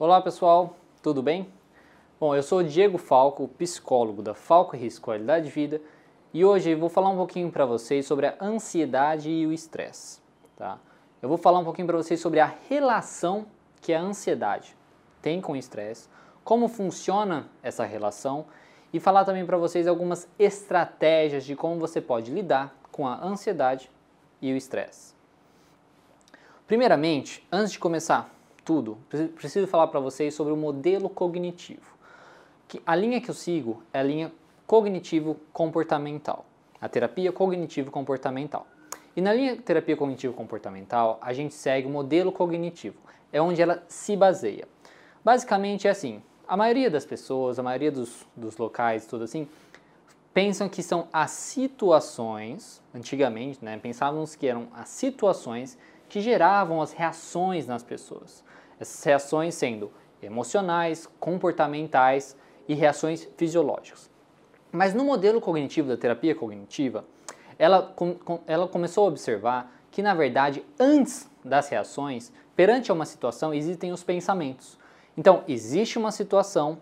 Olá pessoal, tudo bem? Bom, eu sou o Diego Falco, psicólogo da Falco Risco Qualidade de Vida e hoje vou falar um pouquinho para vocês sobre a ansiedade e o estresse. Tá? Eu vou falar um pouquinho para vocês sobre a relação que a ansiedade tem com o estresse, como funciona essa relação e falar também para vocês algumas estratégias de como você pode lidar com a ansiedade e o estresse. Primeiramente, antes de começar tudo, preciso falar para vocês sobre o modelo cognitivo. Que a linha que eu sigo é a linha cognitivo-comportamental, a terapia cognitivo-comportamental. E na linha terapia cognitivo-comportamental, a gente segue o modelo cognitivo, é onde ela se baseia. Basicamente é assim, a maioria das pessoas, a maioria dos, dos locais, tudo assim, pensam que são as situações, antigamente, né, pensávamos que eram as situações que geravam as reações nas pessoas. Essas reações sendo emocionais, comportamentais e reações fisiológicas. Mas no modelo cognitivo da terapia cognitiva, ela, ela começou a observar que, na verdade, antes das reações, perante uma situação, existem os pensamentos. Então, existe uma situação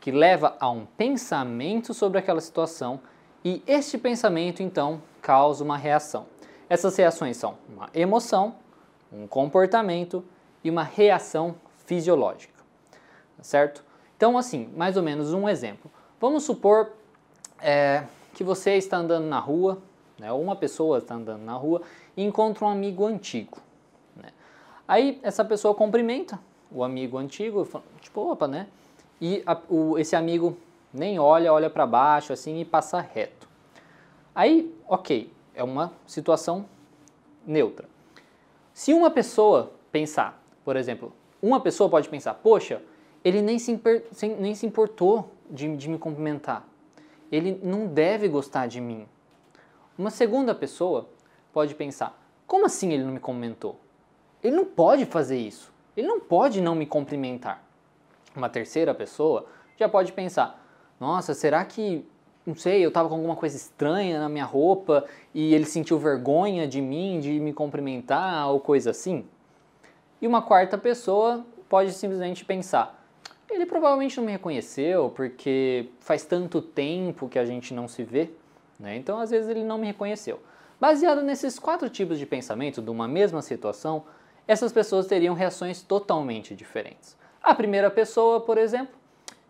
que leva a um pensamento sobre aquela situação e este pensamento, então, causa uma reação. Essas reações são uma emoção, um comportamento e uma reação fisiológica, certo? Então, assim, mais ou menos um exemplo. Vamos supor é, que você está andando na rua, né, ou uma pessoa está andando na rua e encontra um amigo antigo. Né? Aí essa pessoa cumprimenta o amigo antigo, tipo, opa, né? E a, o, esse amigo nem olha, olha para baixo assim e passa reto. Aí, ok, é uma situação neutra. Se uma pessoa pensar, por exemplo, uma pessoa pode pensar, poxa, ele nem se, nem se importou de, de me cumprimentar ele não deve gostar de mim. Uma segunda pessoa pode pensar: como assim ele não me comentou? Ele não pode fazer isso. Ele não pode não me cumprimentar. Uma terceira pessoa já pode pensar: nossa, será que, não sei, eu estava com alguma coisa estranha na minha roupa e ele sentiu vergonha de mim, de me cumprimentar ou coisa assim? E uma quarta pessoa pode simplesmente pensar: ele provavelmente não me reconheceu porque faz tanto tempo que a gente não se vê, né? então às vezes ele não me reconheceu. Baseado nesses quatro tipos de pensamento de uma mesma situação, essas pessoas teriam reações totalmente diferentes. A primeira pessoa, por exemplo,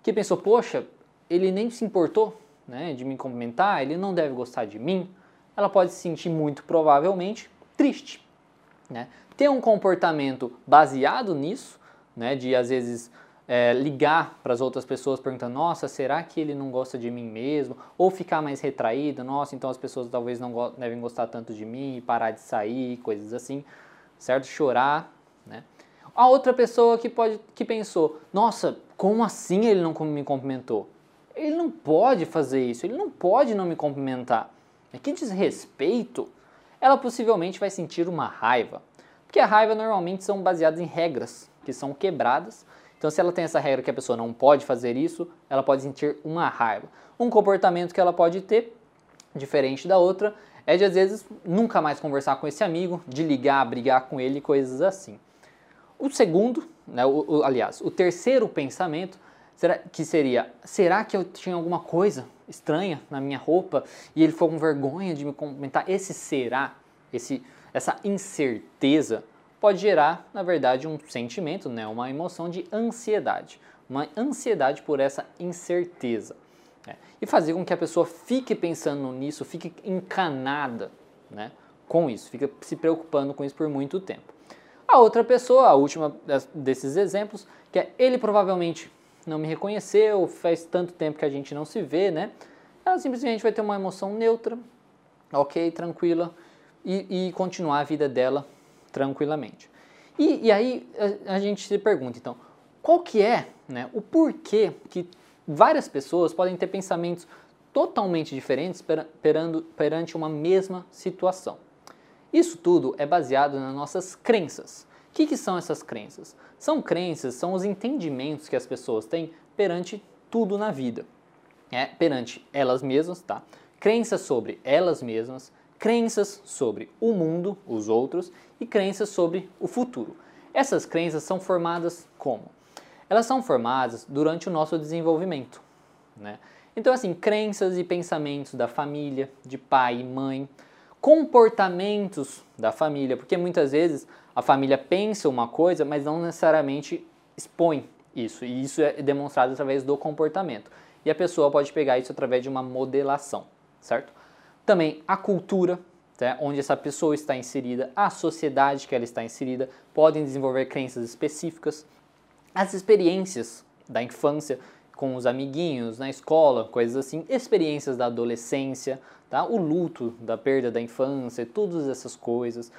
que pensou, poxa, ele nem se importou né, de me cumprimentar, ele não deve gostar de mim, ela pode se sentir muito provavelmente triste. Né? Ter um comportamento baseado nisso, né, de às vezes é, ligar para as outras pessoas perguntando, nossa, será que ele não gosta de mim mesmo? Ou ficar mais retraída, nossa, então as pessoas talvez não go devem gostar tanto de mim parar de sair, coisas assim, certo? Chorar, né? A outra pessoa que, pode, que pensou, nossa, como assim ele não me cumprimentou? Ele não pode fazer isso, ele não pode não me cumprimentar. Que desrespeito! Ela possivelmente vai sentir uma raiva, porque a raiva normalmente são baseadas em regras que são quebradas então, se ela tem essa regra que a pessoa não pode fazer isso, ela pode sentir uma raiva. Um comportamento que ela pode ter, diferente da outra, é de às vezes nunca mais conversar com esse amigo, de ligar, brigar com ele, coisas assim. O segundo, né, o, o, aliás, o terceiro pensamento será, que seria: será que eu tinha alguma coisa estranha na minha roupa e ele foi com vergonha de me comentar? Esse será, esse, essa incerteza pode gerar, na verdade, um sentimento, né, uma emoção de ansiedade, uma ansiedade por essa incerteza. Né, e fazer com que a pessoa fique pensando nisso, fique encanada né, com isso, fique se preocupando com isso por muito tempo. A outra pessoa, a última desses exemplos, que é ele provavelmente não me reconheceu, faz tanto tempo que a gente não se vê, né? Ela simplesmente vai ter uma emoção neutra, ok, tranquila, e, e continuar a vida dela tranquilamente. E, e aí a, a, gente se pergunta, então, qual que é né, o porquê que várias pessoas podem ter pensamentos totalmente diferentes per, perando, perante uma mesma situação? Isso tudo é baseado nas nossas crenças. O que, que são essas crenças? São crenças, são os entendimentos que as pessoas têm perante tudo na vida. É, perante elas mesmas, tá? Crenças sobre elas mesmas, crenças sobre o mundo, os outros, e crenças sobre o futuro. Essas crenças são formadas como? elas são formadas durante o nosso desenvolvimento, né? Então, assim, crenças e pensamentos da família, de pai e mãe, comportamentos da família, porque muitas vezes a família pensa uma coisa, mas não necessariamente expõe isso, e isso é demonstrado através do comportamento. E a pessoa pode pegar isso através de uma modelação, certo? Também a cultura, tá? onde essa pessoa está inserida, a sociedade que ela está inserida, podem desenvolver crenças específicas, as experiências da infância com os amiguinhos na escola, coisas assim, experiências da adolescência, tá? o luto da perda da infância, todas essas coisas,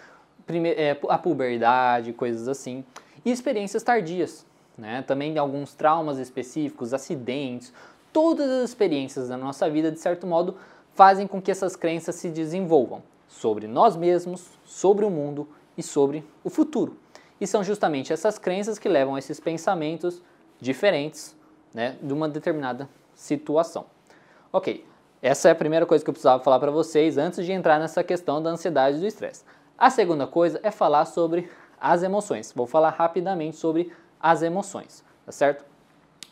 é, a puberdade, coisas assim, e experiências tardias, né? também alguns traumas específicos, acidentes, todas as experiências da nossa vida, de certo modo, fazem com que essas crenças se desenvolvam sobre nós mesmos, sobre o mundo e sobre o futuro. E são justamente essas crenças que levam a esses pensamentos diferentes né, de uma determinada situação. Ok, essa é a primeira coisa que eu precisava falar para vocês antes de entrar nessa questão da ansiedade e do estresse. A segunda coisa é falar sobre as emoções. Vou falar rapidamente sobre as emoções, tá certo?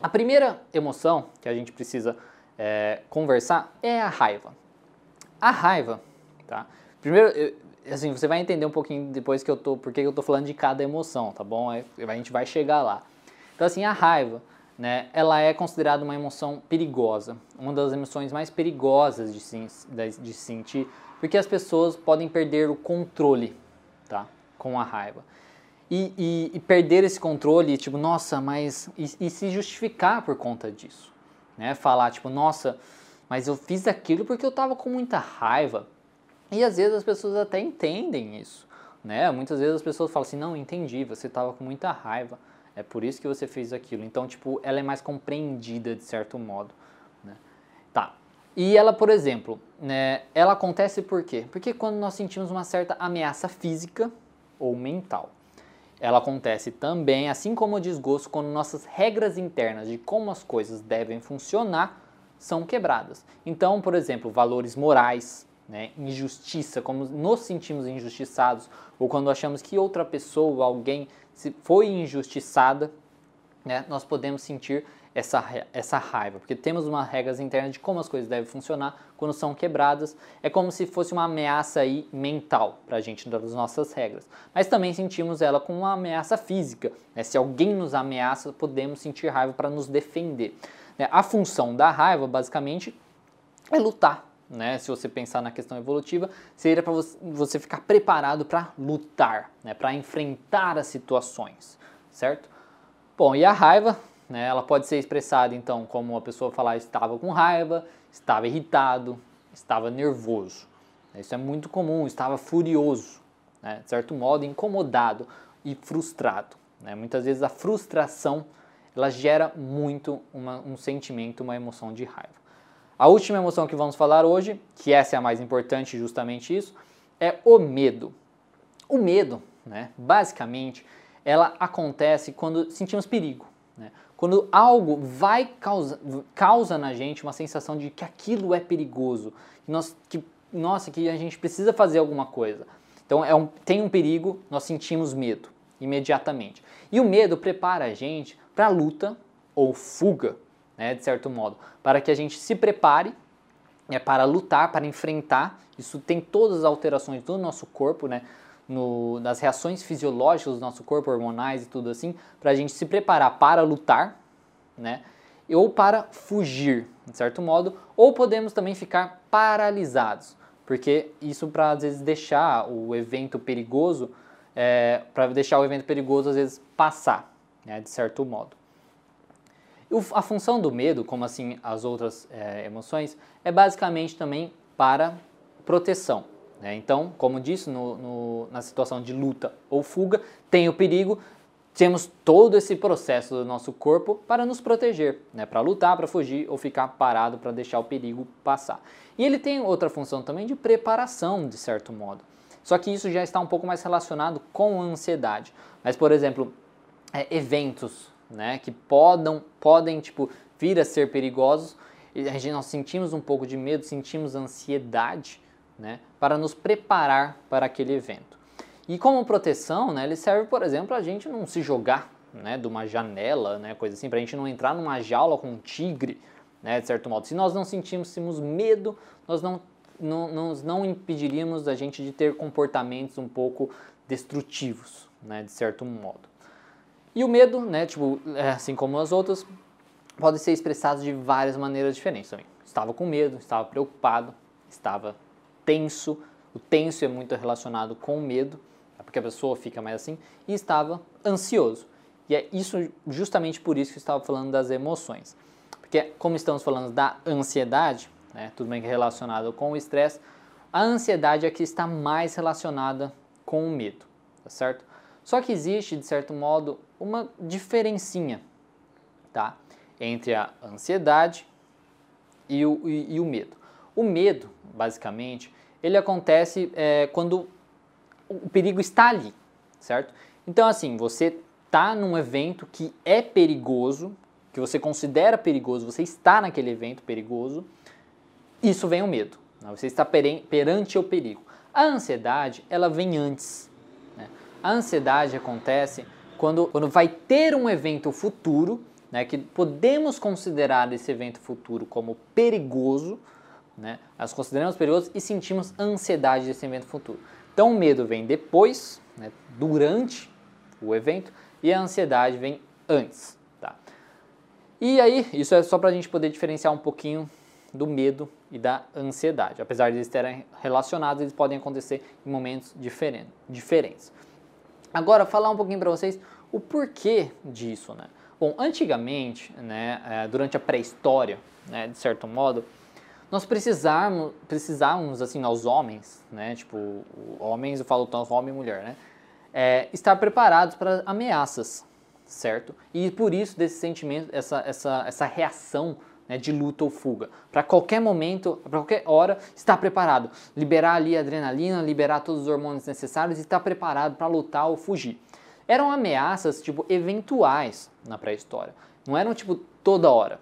A primeira emoção que a gente precisa é, conversar é a raiva. A raiva, tá? Primeiro, eu, assim, você vai entender um pouquinho depois que eu tô, porque eu tô falando de cada emoção, tá bom? A gente vai chegar lá. Então, assim, a raiva, né, ela é considerada uma emoção perigosa, uma das emoções mais perigosas de, de, de sentir, porque as pessoas podem perder o controle, tá, com a raiva. E, e, e perder esse controle, tipo, nossa, mas e, e se justificar por conta disso, né? Falar tipo, nossa, mas eu fiz aquilo porque eu tava com muita raiva. E às vezes as pessoas até entendem isso, né? Muitas vezes as pessoas falam assim, não, entendi, você tava com muita raiva, é por isso que você fez aquilo. Então, tipo, ela é mais compreendida de certo modo. E ela, por exemplo, né, ela acontece por quê? Porque quando nós sentimos uma certa ameaça física ou mental. Ela acontece também, assim como o desgosto, quando nossas regras internas de como as coisas devem funcionar são quebradas. Então, por exemplo, valores morais, né, injustiça, como nos sentimos injustiçados, ou quando achamos que outra pessoa, alguém, foi injustiçada, né, nós podemos sentir essa, essa raiva, porque temos uma regras internas de como as coisas devem funcionar, quando são quebradas, é como se fosse uma ameaça aí mental para a gente das nossas regras. Mas também sentimos ela como uma ameaça física, né? se alguém nos ameaça, podemos sentir raiva para nos defender. Né? A função da raiva, basicamente, é lutar. Né? Se você pensar na questão evolutiva, seria para você ficar preparado para lutar, né? para enfrentar as situações, certo? Bom, e a raiva né? Ela pode ser expressada então como a pessoa falar estava com raiva, estava irritado, estava nervoso. Isso é muito comum, estava furioso, né? de certo modo incomodado e frustrado. Né? Muitas vezes a frustração ela gera muito uma, um sentimento, uma emoção de raiva. A última emoção que vamos falar hoje, que essa é a mais importante, justamente isso, é o medo. O medo, né, basicamente, ela acontece quando sentimos perigo. Né? Quando algo vai causa, causa na gente uma sensação de que aquilo é perigoso, que, nós, que nossa, que a gente precisa fazer alguma coisa. Então é um, tem um perigo, nós sentimos medo imediatamente. E o medo prepara a gente para luta ou fuga, né, de certo modo, para que a gente se prepare é, para lutar, para enfrentar. Isso tem todas as alterações do nosso corpo, né? No, nas reações fisiológicas do nosso corpo, hormonais e tudo assim, para a gente se preparar para lutar, né? Ou para fugir, de certo modo, ou podemos também ficar paralisados, porque isso para às vezes deixar o evento perigoso, é, para deixar o evento perigoso às vezes passar, né, de certo modo. a função do medo, como assim as outras é, emoções, é basicamente também para proteção. Né? Então, como disse, no, no, na situação de luta ou fuga, tem o perigo, temos todo esse processo do nosso corpo para nos proteger, né? para lutar, para fugir ou ficar parado para deixar o perigo passar. E ele tem outra função também de preparação, de certo modo. Só que isso já está um pouco mais relacionado com a ansiedade. Mas, por exemplo, é, eventos né, que podam, podem tipo, vir a ser perigosos, nós sentimos um pouco de medo, sentimos ansiedade, né, para nos preparar para aquele evento. E como proteção, né, ele serve, por exemplo, a gente não se jogar né, de uma janela, né, coisa assim, para a gente não entrar numa jaula com um tigre, né, de certo modo. Se nós não sentíssemos medo, nós não, não, não impediríamos a gente de ter comportamentos um pouco destrutivos, né, de certo modo. E o medo, né, tipo, é, assim como as outras, pode ser expressado de várias maneiras diferentes também. Estava com medo, estava preocupado, estava tenso. O tenso é muito relacionado com o medo, é porque a pessoa fica mais assim, e estava ansioso. E é isso justamente por isso que eu estava falando das emoções. Porque como estamos falando da ansiedade, né, tudo bem que é relacionado com o estresse, a ansiedade é que está mais relacionada com o medo, tá certo? Só que existe, de certo modo, uma diferencinha, tá? Entre a ansiedade e o, e, e o medo. O medo, basicamente, ele acontece é, quando o perigo está ali, certo? Então, assim, você está num evento que é perigoso, que você considera perigoso, você está naquele evento perigoso, isso vem o medo. Né? Você está perante o perigo. A ansiedade, ela vem antes. Né? A ansiedade acontece quando, quando vai ter um evento futuro, né, que podemos considerar esse evento futuro como perigoso, né? Nós consideramos perigoso e sentimos ansiedade desse evento futuro. Então o medo vem depois, né, durante o evento, e a ansiedade vem antes. Tá? E aí, isso é só para a gente poder diferenciar um pouquinho do medo e da ansiedade. Apesar de eles estarem relacionados, eles podem acontecer em momentos diferentes. Agora, falar um pouquinho para vocês o porquê disso. Né? Bom, antigamente, né, eh, durante a pré-história, né, de certo modo, nós precisarmos, precisávamos, assim, aos homens, né, tipo, homens, eu falo tanto homem e mulher, né, é, estar preparados para ameaças, certo? E por isso desse sentimento, essa, essa, essa reação né, de luta ou fuga. Para qualquer momento, para qualquer hora, estar preparado. Liberar ali a adrenalina, liberar todos os hormônios necessários e estar preparado para lutar ou fugir. Eram ameaças, tipo, eventuais na pré-história. Não eram, tipo, toda hora.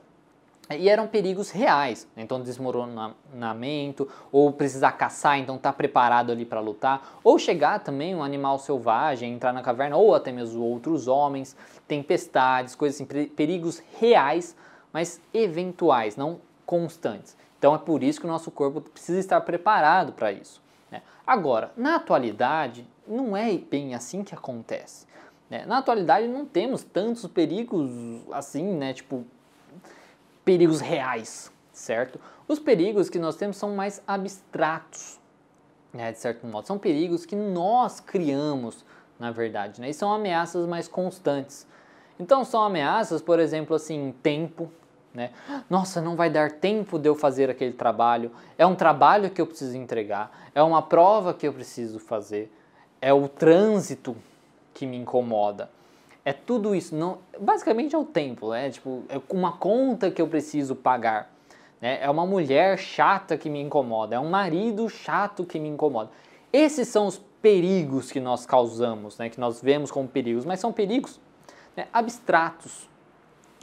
E eram perigos reais, então desmoronamento, ou precisar caçar, então estar tá preparado ali para lutar, ou chegar também um animal selvagem, entrar na caverna, ou até mesmo outros homens, tempestades, coisas assim, perigos reais, mas eventuais, não constantes. Então é por isso que o nosso corpo precisa estar preparado para isso. Né? Agora, na atualidade, não é bem assim que acontece. Né? Na atualidade não temos tantos perigos assim, né? Tipo, perigos reais, certo? Os perigos que nós temos são mais abstratos, né, de certo modo. São perigos que nós criamos, na verdade, né? E são ameaças mais constantes. Então são ameaças, por exemplo, assim, tempo, né? Nossa, não vai dar tempo de eu fazer aquele trabalho. É um trabalho que eu preciso entregar, é uma prova que eu preciso fazer, é o trânsito que me incomoda. É tudo isso, não, basicamente é o tempo, é tipo, é uma conta que eu preciso pagar. Né? É uma mulher chata que me incomoda, é um marido chato que me incomoda. Esses são os perigos que nós causamos, né? que nós vemos como perigos, mas são perigos né? abstratos,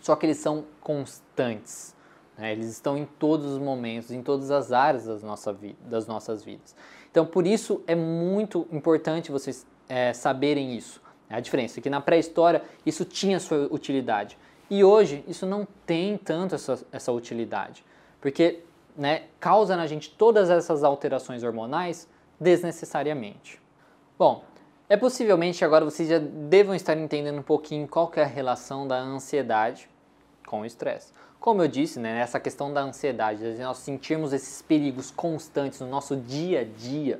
só que eles são constantes. Né? Eles estão em todos os momentos, em todas as áreas das, nossa vida, das nossas vidas. Então, por isso é muito importante vocês é, saberem isso. É a diferença que na pré-história isso tinha sua utilidade e hoje isso não tem tanto essa, essa utilidade, porque né, causa na gente todas essas alterações hormonais desnecessariamente. Bom, é possivelmente agora vocês já devam estar entendendo um pouquinho qual é a relação da ansiedade com o estresse. Como eu disse, né, essa questão da ansiedade, de nós sentirmos esses perigos constantes no nosso dia a dia,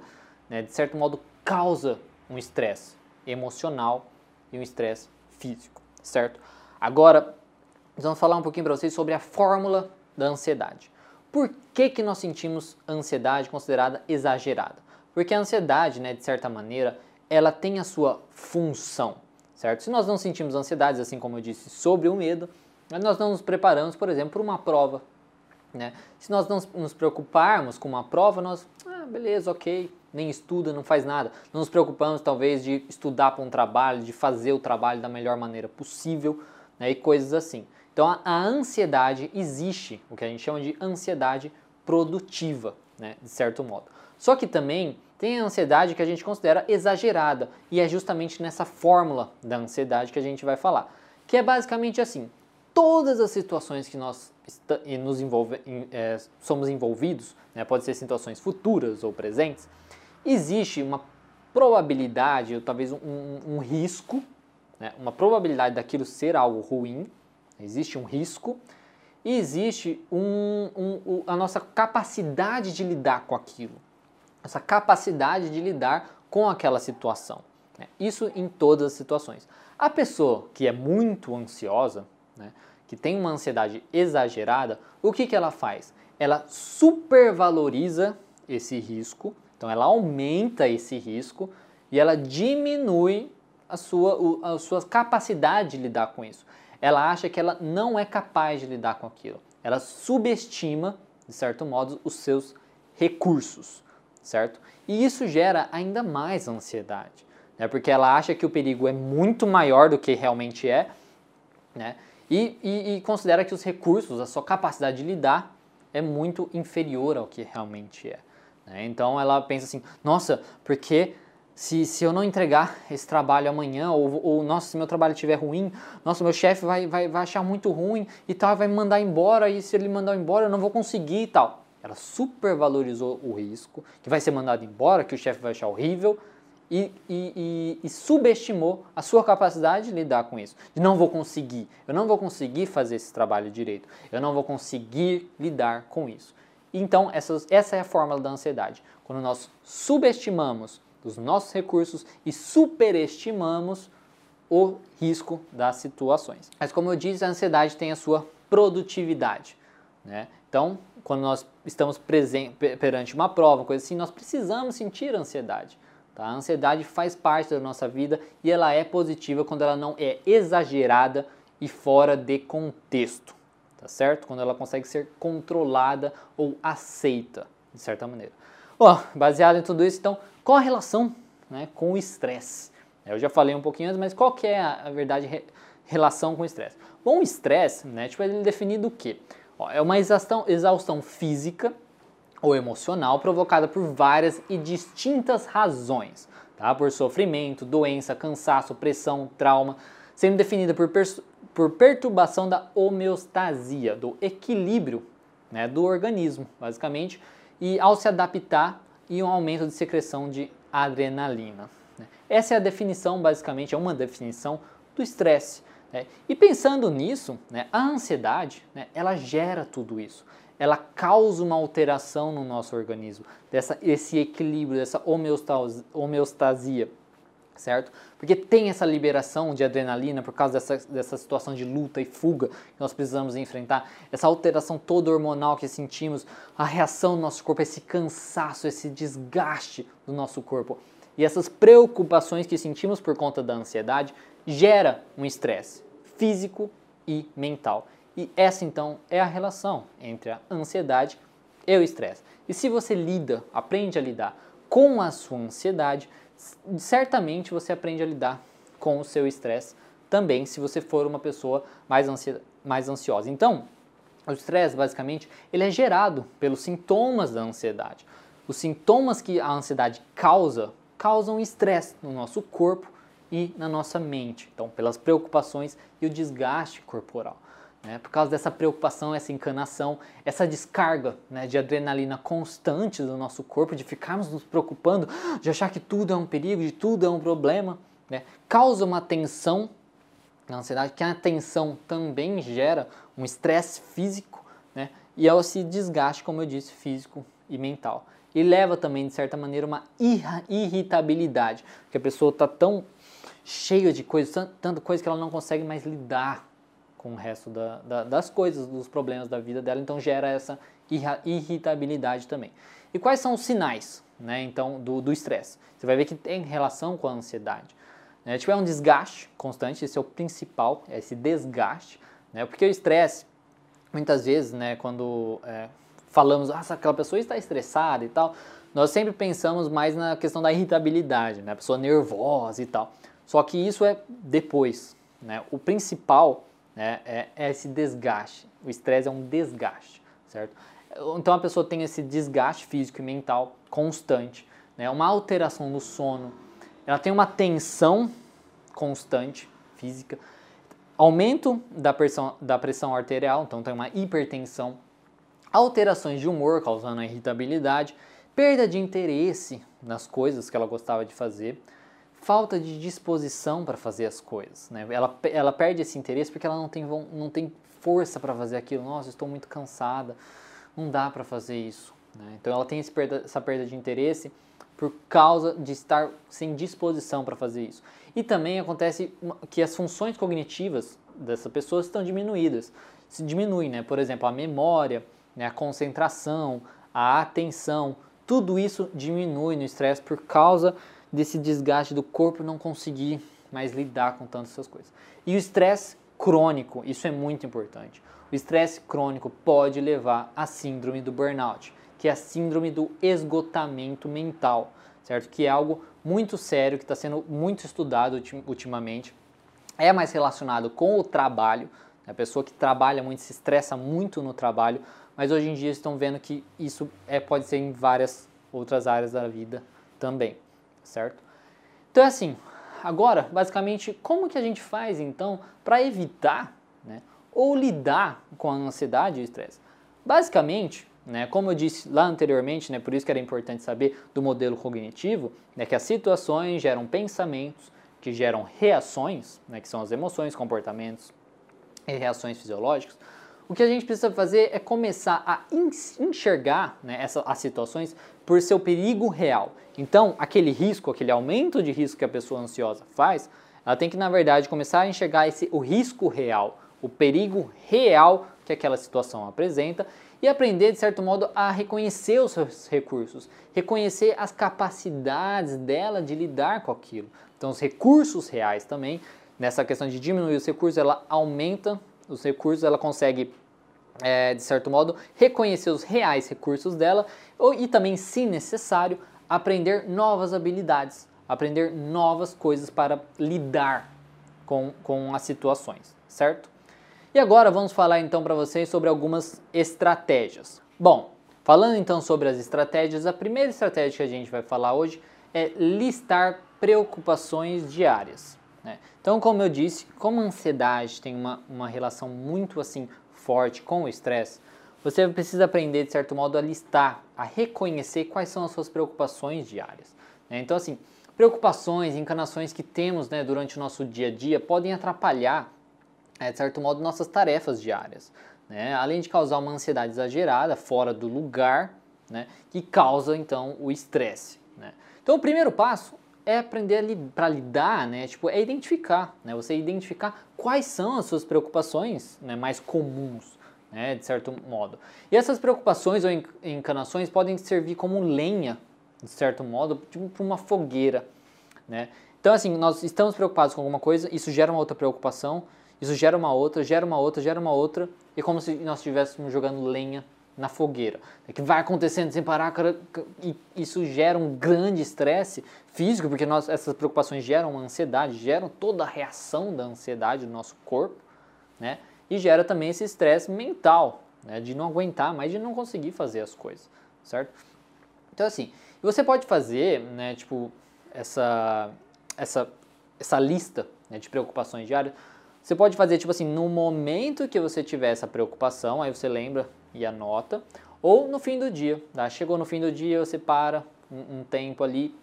né, de certo modo causa um estresse emocional e um estresse físico, certo? Agora, vamos falar um pouquinho para vocês sobre a fórmula da ansiedade. Por que, que nós sentimos ansiedade considerada exagerada? Porque a ansiedade, né, de certa maneira, ela tem a sua função, certo? Se nós não sentimos ansiedades, assim como eu disse, sobre o medo, nós não nos preparamos, por exemplo, para uma prova. Né? Se nós não nos preocuparmos com uma prova, nós, ah, beleza, ok, nem estuda, não faz nada. Não nos preocupamos talvez de estudar para um trabalho, de fazer o trabalho da melhor maneira possível né, e coisas assim. Então a, a, ansiedade existe, o que a gente chama de ansiedade produtiva, né, de certo modo. Só que também tem a ansiedade que a gente considera exagerada e é justamente nessa fórmula da ansiedade que a gente vai falar. que é basicamente assim: todas as situações que nós nos envolve, é, somos envolvidos, né, pode ser situações futuras ou presentes, existe uma probabilidade, ou talvez um, um risco, né, uma probabilidade daquilo ser algo ruim, existe um risco, e existe um, um, a nossa capacidade de lidar com aquilo, essa capacidade de lidar com aquela situação. Né? Isso em todas as situações. A pessoa que é muito ansiosa, né, que tem uma ansiedade exagerada, o que, que ela faz? Ela supervaloriza esse risco, então ela aumenta esse risco e ela diminui a sua, a sua capacidade de lidar com isso. Ela acha que ela não é capaz de lidar com aquilo. Ela subestima, de certo modo, os seus recursos, certo? E isso gera ainda mais ansiedade, né? porque ela acha que o perigo é muito maior do que realmente é, né? E, e, e, considera que os recursos, a sua capacidade de lidar, é muito inferior ao que realmente é. Né? Então ela pensa assim: nossa, porque se, se eu não entregar esse trabalho amanhã, ou, ou nossa, se meu trabalho estiver ruim, nossa, meu chefe vai, vai, vai achar muito ruim e tal, vai me mandar embora, e se ele mandar embora eu não vou conseguir e tal. Ela supervalorizou o risco, que vai ser mandado embora, que o chefe vai achar horrível, e, e, e, subestimou a sua capacidade de lidar com isso. De não vou conseguir, eu não vou conseguir fazer esse trabalho direito, eu não vou conseguir lidar com isso. Então, essa, essa é a fórmula da ansiedade. Quando nós subestimamos os nossos recursos e superestimamos o risco das situações. Mas, como eu disse, a ansiedade tem a sua produtividade. Né? Então, quando nós estamos perante uma prova, coisa assim, nós precisamos sentir ansiedade. Tá? A ansiedade faz parte da nossa vida e ela é positiva quando ela não é exagerada e fora de contexto, tá certo? Quando ela consegue ser controlada ou aceita, de certa maneira. Bom, baseado em tudo isso, então, qual a relação né, com o estresse? Eu já falei um pouquinho antes, mas qual que é a, a verdade re, relação com o estresse? Bom, o estresse, né, tipo, ele é definido o quê? Ó, é uma exaustão, exaustão física ou emocional provocada por várias e distintas razões, tá? por sofrimento, doença, cansaço, pressão, trauma, sendo definida por, por perturbação da homeostasia, do equilíbrio né, do organismo, basicamente, e ao se adaptar e um aumento de secreção de adrenalina. Né? Essa é a definição, basicamente, é uma definição do estresse. Né? E pensando nisso, né, a ansiedade, né, ela gera tudo isso ela causa uma alteração no nosso organismo, dessa, esse equilíbrio, dessa homeostasia, certo? Porque tem essa liberação de adrenalina por causa dessa, dessa situação de luta e fuga que nós precisamos enfrentar, essa alteração toda hormonal que sentimos, a reação do nosso corpo, esse cansaço, esse desgaste do nosso corpo. E essas preocupações que sentimos por conta da ansiedade gera um estresse físico e mental. E essa então é a relação entre a ansiedade e o estresse. E se você lida, aprende a lidar com a sua ansiedade, certamente você aprende a lidar com o seu estresse também, se você for uma pessoa mais, ansi mais ansiosa. Então, o estresse, basicamente, ele é gerado pelos sintomas da ansiedade. Os sintomas que a ansiedade causa, causam estresse no nosso corpo e na nossa mente. Então, pelas preocupações e o desgaste corporal. Né? Por causa dessa preocupação, essa encanação, essa descarga né, de adrenalina constante do nosso corpo, de ficarmos nos preocupando, de achar que tudo é um perigo, de tudo é um problema, né? causa uma tensão na ansiedade, que a tensão também gera um estresse físico né? e é esse desgaste, como eu disse, físico e mental. E leva também, de certa maneira, uma irritabilidade, porque a pessoa está tão cheia de coisas, tanta coisa que ela não consegue mais lidar com o resto da, da, das coisas, dos problemas da vida dela, então gera essa irritabilidade também. E quais são os sinais, né, então, do estresse? Você vai ver que tem relação com a ansiedade. Né? Tipo, é um desgaste constante, esse é o principal, é esse desgaste, né, porque o estresse, muitas vezes, né, quando é, falamos, ah, aquela pessoa está estressada e tal, nós sempre pensamos mais na questão da irritabilidade, né, a pessoa nervosa e tal. Só que isso é depois, né? O principal né, é, é esse desgaste. O estresse é um desgaste, certo? Então a pessoa tem esse desgaste físico e mental constante, né, uma alteração no sono, ela tem uma tensão constante física, aumento da pressão, da pressão arterial, então tem uma hipertensão, alterações de humor causando irritabilidade, perda de interesse nas coisas que ela gostava de fazer, falta de disposição para fazer as coisas. Né? Ela, ela perde esse interesse porque ela não tem, não tem força para fazer aquilo. Nossa, estou muito cansada, não dá para fazer isso. Né? Então ela tem perda, essa perda de interesse por causa de estar sem disposição para fazer isso. E também acontece que as funções cognitivas dessa pessoa estão diminuídas. Se diminui, né? Por exemplo, a memória, né? a concentração, a atenção, tudo isso diminui no estresse por causa desse desgaste do corpo não conseguir mais lidar com tantas essas coisas. E o estresse crônico, isso é muito importante. O estresse crônico pode levar à síndrome do burnout, que é a síndrome do esgotamento mental, certo? Que é algo muito sério, que está sendo muito estudado ultimamente. É mais relacionado com o trabalho, né? a pessoa que trabalha muito se estressa muito no trabalho, mas hoje em dia estão vendo que isso é, pode ser em várias outras áreas da vida também certo? Então é assim, agora, basicamente, como que a gente faz então para evitar né, ou lidar com a ansiedade e o estresse? Basicamente, né, como eu disse lá anteriormente, né, por isso que era importante saber do modelo cognitivo, né, que as situações geram pensamentos, que geram reações, né, que são as emoções, comportamentos e reações fisiológicas, o que a gente precisa fazer é começar a enxergar né, essa, as situações por seu perigo real. Então, aquele risco, aquele aumento de risco que a pessoa ansiosa faz, ela tem que, na verdade, começar a enxergar esse, o risco real, o perigo real que aquela situação apresenta e aprender, de certo modo, a reconhecer os seus recursos, reconhecer as capacidades dela de lidar com aquilo. Então, os recursos reais também, nessa questão de diminuir os recursos, ela aumenta os recursos, ela consegue, é, de certo modo, reconhecer os reais recursos dela ou, e também, se necessário, aprender novas habilidades, aprender novas coisas para lidar com, com as situações, certo? E agora vamos falar então para vocês sobre algumas estratégias. Bom, falando então sobre as estratégias, a primeira estratégia que a gente vai falar hoje é listar preocupações diárias. Né? Então, como eu disse, como a ansiedade tem uma, uma relação muito assim forte com o estresse, você precisa aprender, de certo modo, a listar, a reconhecer quais são as suas preocupações diárias. Né? Então, assim, preocupações, encanações que temos né, durante o nosso dia a dia podem atrapalhar, é, de certo modo, nossas tarefas diárias. Né? Além de causar uma ansiedade exagerada, fora do lugar, né? que causa, então, o estresse. Né? Então, o primeiro passo é aprender para lidar, né? Tipo, é identificar, né? Você identificar quais são as suas preocupações né, mais comuns, né? De certo modo. E essas preocupações ou encanações podem servir como lenha, de certo modo, tipo para uma fogueira, né? Então, assim, nós estamos preocupados com alguma coisa, isso gera uma outra preocupação, isso gera uma outra, gera uma outra, gera uma outra, e como se nós estivéssemos jogando lenha na fogueira, né, que vai acontecendo sem parar, e isso gera um grande estresse físico, porque nós, essas preocupações geram ansiedade, geram toda a reação da ansiedade do nosso corpo, né? E gera também esse estresse mental, né? De não aguentar mais, de não conseguir fazer as coisas, certo? Então assim, você pode fazer, né? Tipo essa essa essa lista né, de preocupações diárias. Você pode fazer tipo assim, no momento que você tiver essa preocupação, aí você lembra e anota, ou no fim do dia. Tá? Chegou no fim do dia, você para um, um tempo ali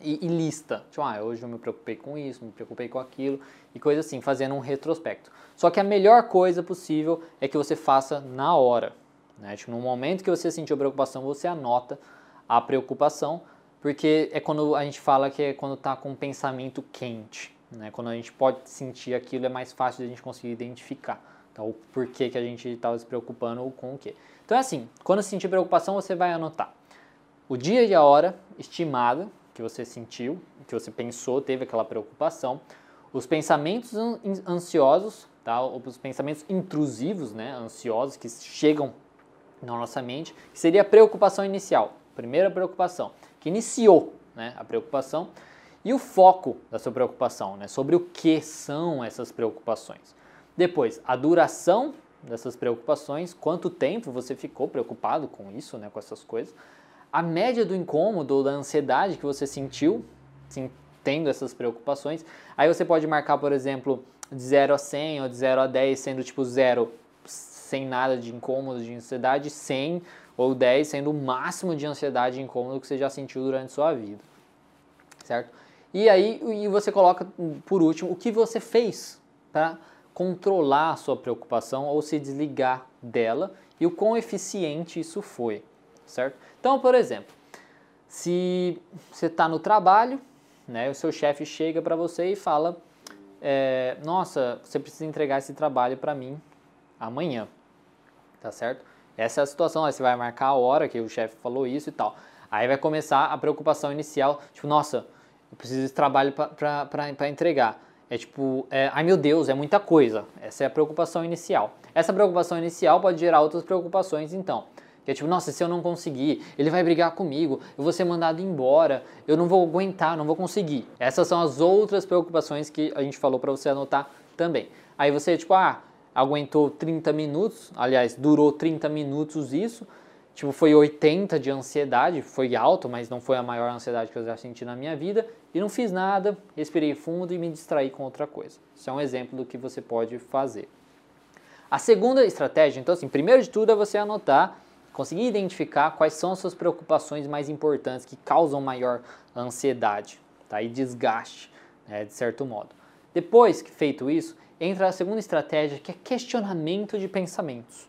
e, e, lista. Tipo, ah, hoje eu me preocupei com isso, me preocupei com aquilo, e coisa assim, fazendo um retrospecto. Só que a melhor coisa possível é que você faça na hora. Né? Tipo, no momento que você sentiu preocupação, você anota a preocupação, porque é quando a gente fala que é quando está com um pensamento quente. Né? Quando a gente pode sentir aquilo, é mais fácil de a gente conseguir identificar. Então, o porquê que a gente estava se preocupando ou com o quê. Então é assim, quando sentir preocupação, você vai anotar o dia e a hora estimada que você sentiu, que você pensou, teve aquela preocupação, os pensamentos ansiosos, tá? os pensamentos intrusivos, né? ansiosos, que chegam na nossa mente, que seria a preocupação inicial, primeira preocupação, que iniciou né? a preocupação, e o foco da sua preocupação, né? sobre o que são essas preocupações. Depois, a duração dessas preocupações, quanto tempo você ficou preocupado com isso, né, com essas coisas, a média do incômodo ou da ansiedade que você sentiu, sim, tendo essas preocupações. Aí você pode marcar, por exemplo, de 0 a 100 ou de 0 a 10 sendo tipo 0 sem nada de incômodo, de ansiedade, 100 ou 10 sendo o máximo de ansiedade e incômodo que você já sentiu durante sua vida. Certo? E aí e você coloca por último o que você fez para controlar a sua preocupação ou se desligar dela e o quão eficiente isso foi, certo? Então, por exemplo, se você está no trabalho, né, o seu chefe chega para você e fala, é, nossa, você precisa entregar esse trabalho para mim amanhã, tá certo? Essa é a situação, aí você vai marcar a hora que o chefe falou isso e tal. Aí vai começar a preocupação inicial, tipo, nossa, eu preciso desse trabalho para entregar. É tipo, é, ai meu Deus, é muita coisa. Essa é a preocupação inicial. Essa preocupação inicial pode gerar outras preocupações, então. Que é tipo, nossa, se eu não conseguir, ele vai brigar comigo, eu vou ser mandado embora, eu não vou aguentar, não vou conseguir. Essas são as outras preocupações que a gente falou para você anotar também. Aí você, tipo, ah, aguentou 30 minutos, aliás, durou 30 minutos isso, tipo, foi 80 de ansiedade, foi alto, mas não foi a maior ansiedade que eu já senti na minha vida, e não fiz nada, respirei fundo e me distraí com outra coisa. Isso é um exemplo do que você pode fazer. A segunda estratégia, então assim, primeiro de tudo é você anotar, conseguir identificar quais são as suas preocupações mais importantes que causam maior ansiedade tá? e desgaste, né, de certo modo. Depois que feito isso, entra a segunda estratégia que é questionamento de pensamentos.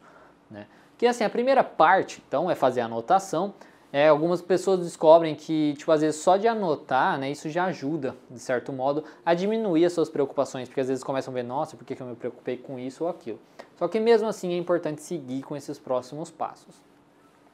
Né? Que assim, a primeira parte, então, é fazer a anotação. É, algumas pessoas descobrem que, tipo, às vezes só de anotar, né, isso já ajuda, de certo modo, a diminuir as suas preocupações, porque às vezes começam a ver, nossa, por que, eu me preocupei com isso ou aquilo. Só que mesmo assim é importante seguir com esses próximos passos.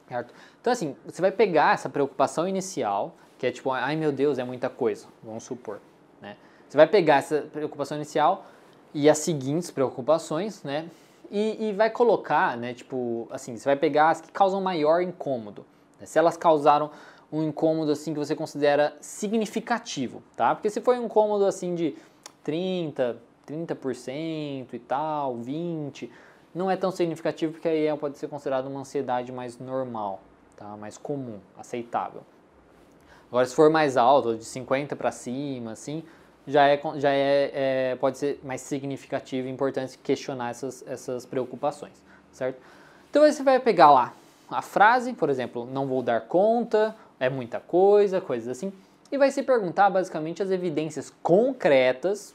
Certo? Então, assim, você vai pegar essa preocupação inicial, que é tipo, ai meu Deus, é muita coisa, vamos supor. Né? Você vai pegar essa preocupação inicial e as seguintes preocupações, né? e, e vai colocar, né, tipo, assim, você vai pegar as que causam maior incômodo. Né? Se elas causaram um incômodo assim que você considera significativo, tá? Porque se foi um incômodo assim de 30, 30% e tal, 20, não é tão significativo porque aí pode ser considerado uma ansiedade mais normal, tá? Mais comum, aceitável. Agora se for mais alto, de 50 para cima, assim, já é, já é, é, pode ser mais significativo e importante questionar essas, essas preocupações, certo? Então você vai pegar lá a frase, por exemplo, não vou dar conta, é muita coisa, coisas assim, e vai se perguntar basicamente as evidências concretas,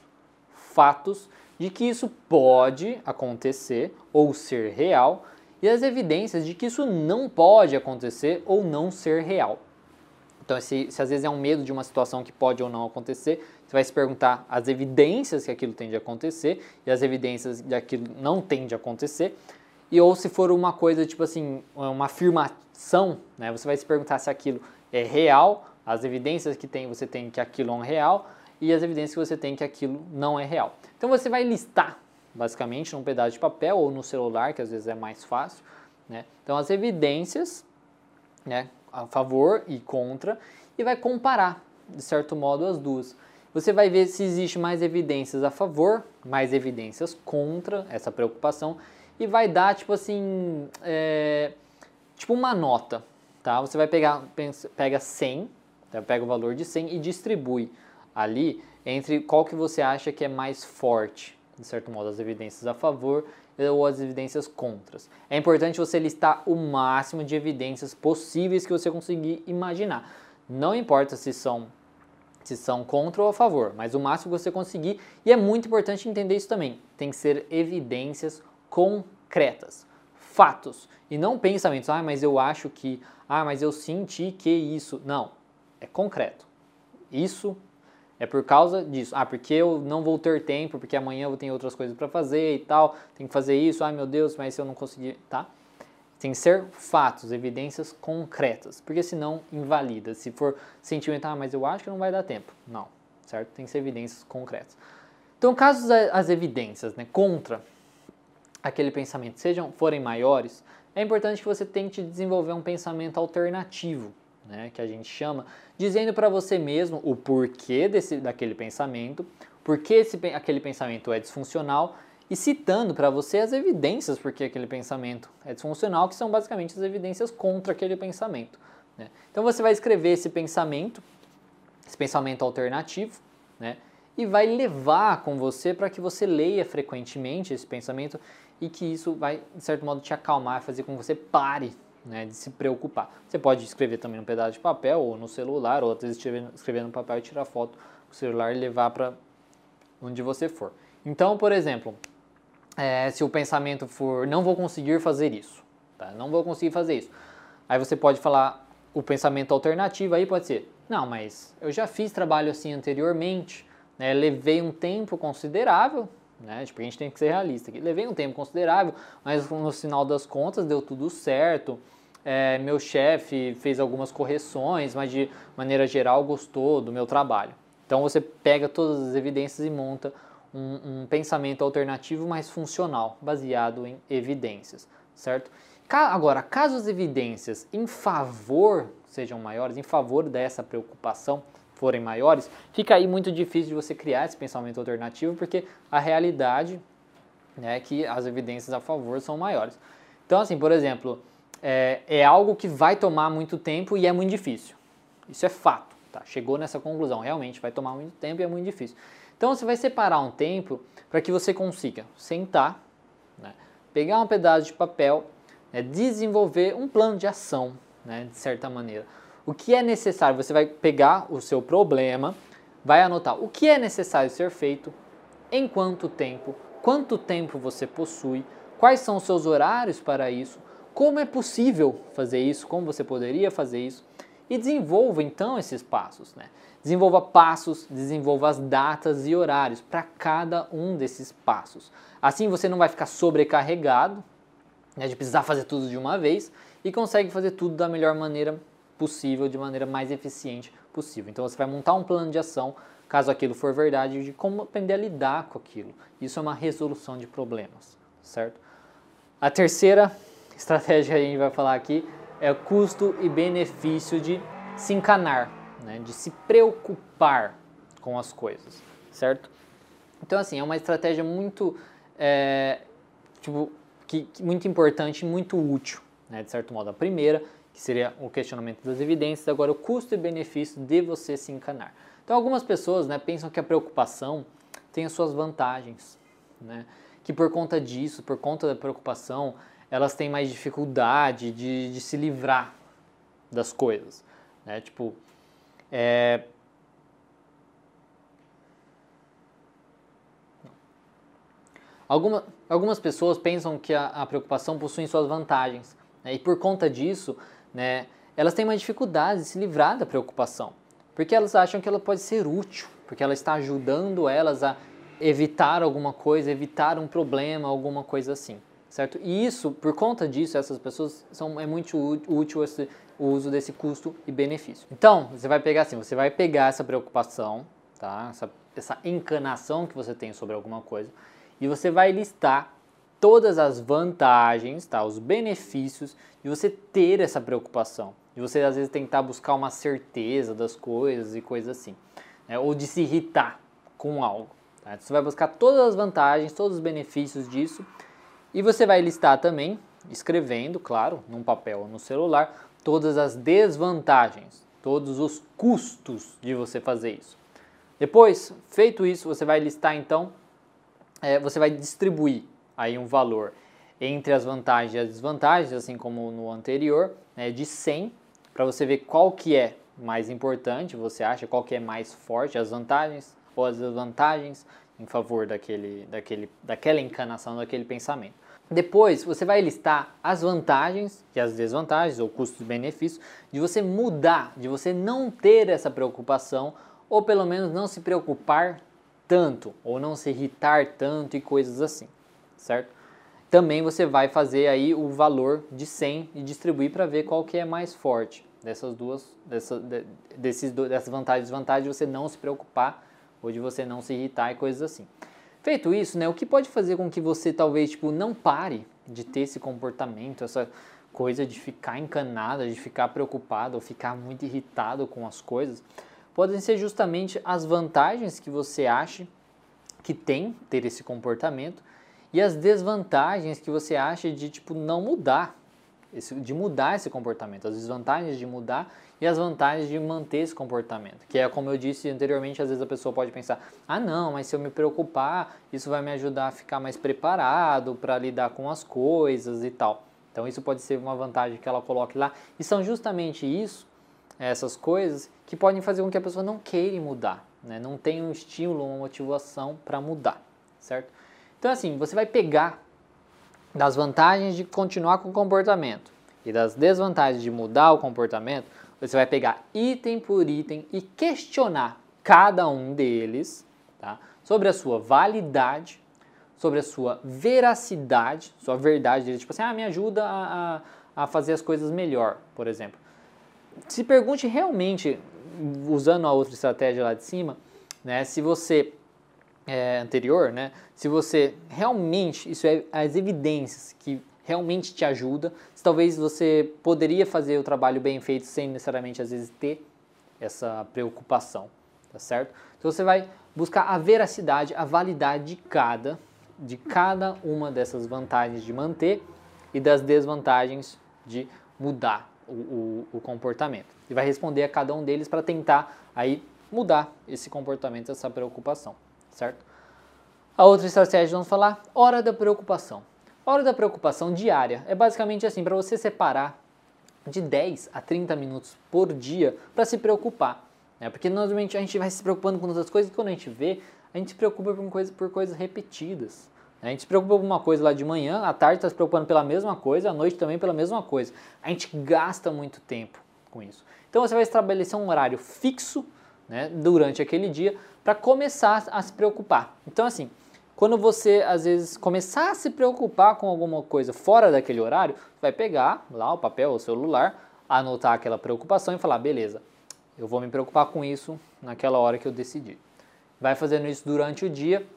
fatos, de que isso pode acontecer ou ser real, e as evidências de que isso não pode acontecer ou não ser real. Então, se, se às vezes é um medo de uma situação que pode ou não acontecer, você vai se perguntar as evidências que aquilo tem de acontecer e as evidências de aquilo não tem de acontecer. E ou se for uma coisa tipo assim, uma afirmação, né, você vai se perguntar se aquilo é real, as evidências que tem, você tem que aquilo é real e as evidências que você tem que aquilo não é real. Então você vai listar, basicamente, num pedaço de papel ou no celular, que às vezes é mais fácil. Né? Então as evidências né, a favor e contra e vai comparar, de certo modo, as duas. Você vai ver se existe mais evidências a favor, mais evidências contra essa preocupação e vai dar, tipo assim, é, tipo uma nota, tá? Você vai pegar, pega 100, tá? pega o valor de 100 e distribui ali entre qual que você acha que é mais forte, de certo modo, as evidências a favor ou as evidências contras. É importante você listar o máximo de evidências possíveis que você conseguir imaginar. Não importa se são se são contra ou a favor, mas o máximo que você conseguir. E é muito importante entender isso também. Tem que ser evidências concretas, fatos e não pensamentos. Ah, mas eu acho que. Ah, mas eu senti que isso. Não, é concreto. Isso é por causa disso. Ah, porque eu não vou ter tempo, porque amanhã eu ter outras coisas para fazer e tal. Tem que fazer isso. Ai meu Deus, mas se eu não conseguir, tá? Tem que ser fatos, evidências concretas, porque senão invalida. Se for sentimental, ah, mas eu acho que não vai dar tempo. Não, certo? Tem que ser evidências concretas. Então, caso as evidências né, contra aquele pensamento sejam forem maiores, é importante que você tente desenvolver um pensamento alternativo, né, que a gente chama, dizendo para você mesmo o porquê desse, daquele pensamento, porquê esse, aquele pensamento é disfuncional e citando para você as evidências porque aquele pensamento é disfuncional, que são basicamente as evidências contra aquele pensamento. Né? Então você vai escrever esse pensamento, esse pensamento alternativo, né? e vai levar com você para que você leia frequentemente esse pensamento e que isso vai, de certo modo, te acalmar, fazer com que você pare né, de se preocupar. Você pode escrever também num pedaço de papel ou no celular, ou às vezes escrever, escrever no papel e tirar foto com o celular e levar para onde você for. Então, por exemplo, é, se o pensamento for não vou conseguir fazer isso, tá? não vou conseguir fazer isso, aí você pode falar o pensamento alternativo aí pode ser não, mas eu já fiz trabalho assim anteriormente, né? levei um tempo considerável, né? Tipo, a gente tem que ser realista. Levei um tempo considerável, mas no final das contas deu tudo certo. É, meu chefe fez algumas correções, mas de maneira geral gostou do meu trabalho. Então você pega todas as evidências e monta um, um pensamento alternativo mais funcional, baseado em evidências, certo? Agora, caso as evidências em favor sejam maiores, em favor dessa preocupação, forem maiores, fica aí muito difícil de você criar esse pensamento alternativo, porque a realidade é que as evidências a favor são maiores. Então, assim, por exemplo, é, é algo que vai tomar muito tempo e é muito difícil. Isso é fato, tá? Chegou nessa conclusão, realmente vai tomar muito tempo e é muito difícil. Então, você vai separar um tempo para que você consiga sentar, né, pegar um pedaço de papel, né, desenvolver um plano de ação, né, de certa maneira o que é necessário. Você vai pegar o seu problema, vai anotar o que é necessário ser feito, em quanto tempo, quanto tempo você possui, quais são os seus horários para isso, como é possível fazer isso, como você poderia fazer isso e desenvolva então esses passos, né? Desenvolva passos, desenvolva as datas e horários para cada um desses passos. Assim você não vai ficar sobrecarregado né, de precisar fazer tudo de uma vez e consegue fazer tudo da melhor maneira possível, de maneira mais eficiente possível. Então você vai montar um plano de ação, caso aquilo for verdade, de como aprender a lidar com aquilo. Isso é uma resolução de problemas, certo? A terceira estratégia que a gente vai falar aqui é o custo e benefício de se encanar, né? de se preocupar com as coisas, certo? Então assim, é uma estratégia muito, é, tipo, que, que muito importante, muito útil, né? de certo modo. A primeira que seria o questionamento das evidências, agora o custo e benefício de você se encanar. Então algumas pessoas né, pensam que a preocupação tem as suas vantagens, né? que por conta disso, por conta da preocupação, elas têm mais dificuldade de, de se livrar das coisas. Né? Tipo, é... Alguma, algumas pessoas pensam que a, a preocupação possui suas vantagens, né? e por conta disso, né, elas têm uma dificuldade de se livrar da preocupação, porque elas acham que ela pode ser útil, porque ela está ajudando elas a evitar alguma coisa, evitar um problema, alguma coisa assim, certo? E isso, por conta disso, essas pessoas são é muito útil esse, o uso desse custo e benefício. Então, você vai pegar assim, você vai pegar essa preocupação, tá? Essa, essa encanação que você tem sobre alguma coisa e você vai listar todas as vantagens, tá? os benefícios de você ter essa preocupação, de você às vezes tentar buscar uma certeza das coisas e coisas assim, né? ou de se irritar com algo. Tá? Você vai buscar todas as vantagens, todos os benefícios disso e você vai listar também, escrevendo, claro, num papel ou no celular, todas as desvantagens, todos os custos de você fazer isso. Depois, feito isso, você vai listar então, é, você vai distribuir aí um valor entre as vantagens e as desvantagens, assim como no anterior, né, de 100, para você ver qual que é mais importante, você acha qual que é mais forte, as vantagens ou as desvantagens em favor daquele, daquele, daquela encanação, daquele pensamento. Depois, você vai listar as vantagens e as desvantagens, ou custos e benefícios, de você mudar, de você não ter essa preocupação, ou pelo menos não se preocupar tanto, ou não se irritar tanto e coisas assim certo? Também você vai fazer aí o valor de 100 e distribuir para ver qual que é mais forte dessas duas, dessa, de, desses, dessas vantagens e desvantagens de você não se preocupar ou de você não se irritar e coisas assim. Feito isso, né, o que pode fazer com que você talvez tipo, não pare de ter esse comportamento, essa coisa de ficar encanada, de ficar preocupado ou ficar muito irritado com as coisas, podem ser justamente as vantagens que você acha que tem ter esse comportamento e as desvantagens que você acha de tipo não mudar esse, de mudar esse comportamento, as desvantagens de mudar e as vantagens de manter esse comportamento. Que é como eu disse anteriormente, às vezes a pessoa pode pensar: ah, não, mas se eu me preocupar, isso vai me ajudar a ficar mais preparado para lidar com as coisas e tal. Então, isso pode ser uma vantagem que ela coloque lá. E são justamente isso, essas coisas, que podem fazer com que a pessoa não queira mudar, né? não tenha um estímulo, uma motivação para mudar, certo? Então, assim, você vai pegar das vantagens de continuar com o comportamento e das desvantagens de mudar o comportamento, você vai pegar item por item e questionar cada um deles tá? sobre a sua validade, sobre a sua veracidade, sua verdade tipo assim, ah, me ajuda a, a, a fazer as coisas melhor, por exemplo. Se pergunte realmente, usando a outra estratégia lá de cima, né, se você é, anterior, né, se você realmente, isso é as evidências que realmente te ajuda, se talvez você poderia fazer o trabalho bem feito sem necessariamente às vezes ter essa preocupação, tá certo? Então você vai buscar a veracidade, a validade de cada de cada uma dessas vantagens de manter e das desvantagens de mudar o, o, o comportamento. E vai responder a cada um deles para tentar aí mudar esse comportamento, essa preocupação, certo? A outra estratégia vamos falar, hora da preocupação. Hora da preocupação diária é basicamente assim, para você separar de 10 a 30 minutos por dia para se preocupar. Né? Porque normalmente a gente vai se preocupando com outras coisas e quando a gente vê, a gente se preocupa por, coisa, por coisas repetidas. A gente se preocupa por uma coisa lá de manhã, à tarde está se preocupando pela mesma coisa, à noite também pela mesma coisa. A gente gasta muito tempo com isso. Então você vai estabelecer um horário fixo né, durante aquele dia para começar a se preocupar. Então, assim, quando você às vezes começar a se preocupar com alguma coisa fora daquele horário, vai pegar lá o papel, o celular, anotar aquela preocupação e falar: beleza, eu vou me preocupar com isso naquela hora que eu decidi. Vai fazendo isso durante o dia